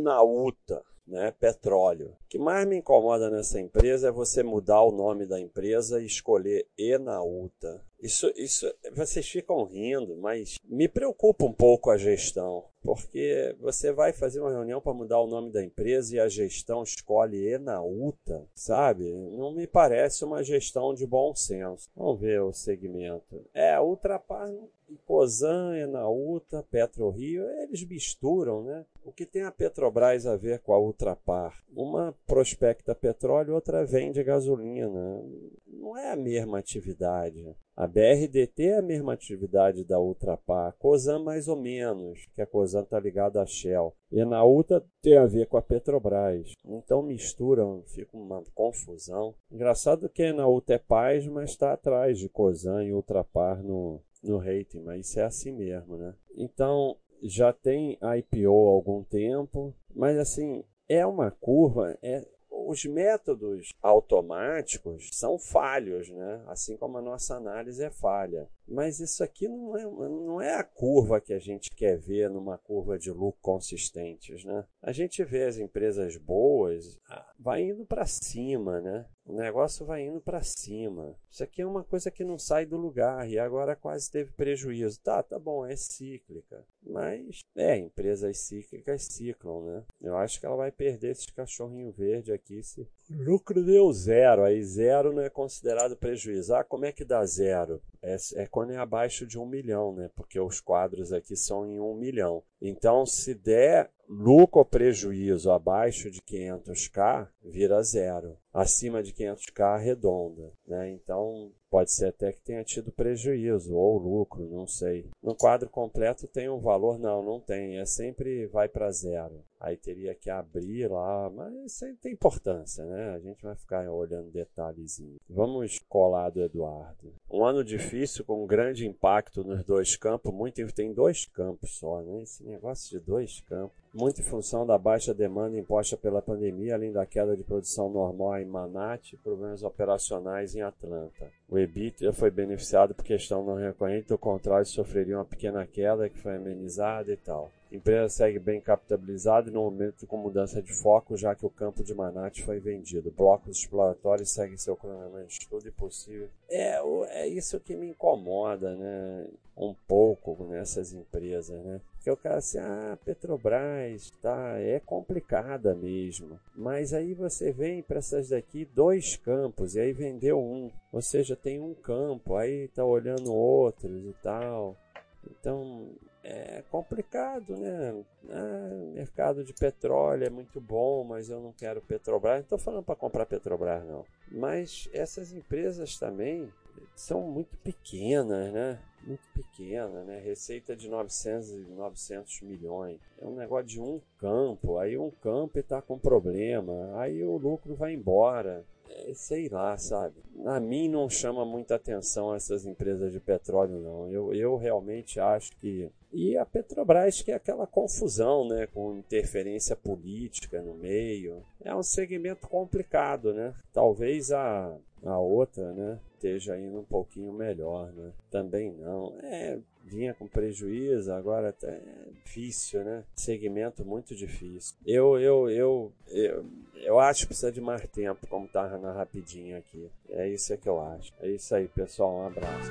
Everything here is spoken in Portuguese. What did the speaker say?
Enauta né, petróleo. O que mais me incomoda nessa empresa é você mudar o nome da empresa e escolher Enauta. Isso, isso, vocês ficam rindo, mas me preocupa um pouco a gestão, porque você vai fazer uma reunião para mudar o nome da empresa e a gestão escolhe Enauta, sabe? Não me parece uma gestão de bom senso. Vamos ver o segmento. É, Ultrapar Cosan, Enauta, PetroRio, eles misturam, né? O que tem a Petrobras a ver com a Ultrapar? Uma prospecta petróleo, outra vende gasolina. Não é a mesma atividade. A BRDT é a mesma atividade da Ultrapar. A Cosan mais ou menos, que a Cosan está ligada à Shell. E na Ultra tem a ver com a Petrobras. Então misturam, fica uma confusão. Engraçado que na Ultra é Paz, mas está atrás de Cosan e Ultrapar no, no rating, mas isso é assim mesmo, né? Então, já tem IPO há algum tempo, mas assim, é uma curva, é, os métodos automáticos são falhos, né? assim como a nossa análise é falha. Mas isso aqui não é, não é a curva que a gente quer ver numa curva de lucro consistentes. Né? A gente vê as empresas boas, ah, vai indo para cima, né? O negócio vai indo para cima. Isso aqui é uma coisa que não sai do lugar e agora quase teve prejuízo. Tá, tá bom, é cíclica. Mas, é, empresas cíclicas ciclam, né? Eu acho que ela vai perder esse cachorrinho verde aqui se lucro deu zero. Aí zero não é considerado prejuízo. Ah, como é que dá zero? É, é quando é abaixo de um milhão, né? Porque os quadros aqui são em um milhão. Então, se der lucro ou prejuízo abaixo de 500k, vira zero. Acima de 500k, arredonda. Né? Então, pode ser até que tenha tido prejuízo ou lucro, não sei. No quadro completo tem um valor? Não, não tem. É sempre vai para zero. Aí teria que abrir lá, mas isso aí tem importância, né? A gente vai ficar olhando detalhezinho. Vamos colar do Eduardo. Um ano difícil com grande impacto nos dois campos. Muito tem dois campos só, né? Esse negócio de dois campos muito em função da baixa demanda imposta pela pandemia, além da queda de produção normal em Manate e problemas operacionais em Atlanta. O EBITDA foi beneficiado por questão não recorrente, do contrário, sofreria uma pequena queda que foi amenizada e tal. Empresa segue bem capitalizada e no momento com mudança de foco, já que o campo de Manate foi vendido. Blocos exploratórios seguem seu cronograma de estudo e possível. É, é isso que me incomoda, né? Um pouco nessas empresas, né? Porque o cara assim, ah, Petrobras, tá, é complicada mesmo. Mas aí você vem para essas daqui dois campos e aí vendeu um. Ou seja, tem um campo, aí tá olhando outros e tal. Então, é complicado, né? Ah, mercado de petróleo é muito bom, mas eu não quero Petrobras. Não estou falando para comprar Petrobras, não. Mas essas empresas também são muito pequenas, né? Muito pequena, né? Receita de 900 e 900 milhões. É um negócio de um campo. Aí um campo está com problema. Aí o lucro vai embora. É, sei lá, sabe? A mim não chama muita atenção essas empresas de petróleo, não. Eu, eu realmente acho que. E a Petrobras, que é aquela confusão, né? Com interferência política no meio. É um segmento complicado, né? Talvez a, a outra, né? Esteja indo um pouquinho melhor, né? Também não. É, vinha com prejuízo, agora é difícil, né? Segmento muito difícil. Eu, eu, eu, eu, eu acho que precisa de mais tempo, como tá na rapidinho aqui. É isso que eu acho. É isso aí, pessoal. Um abraço.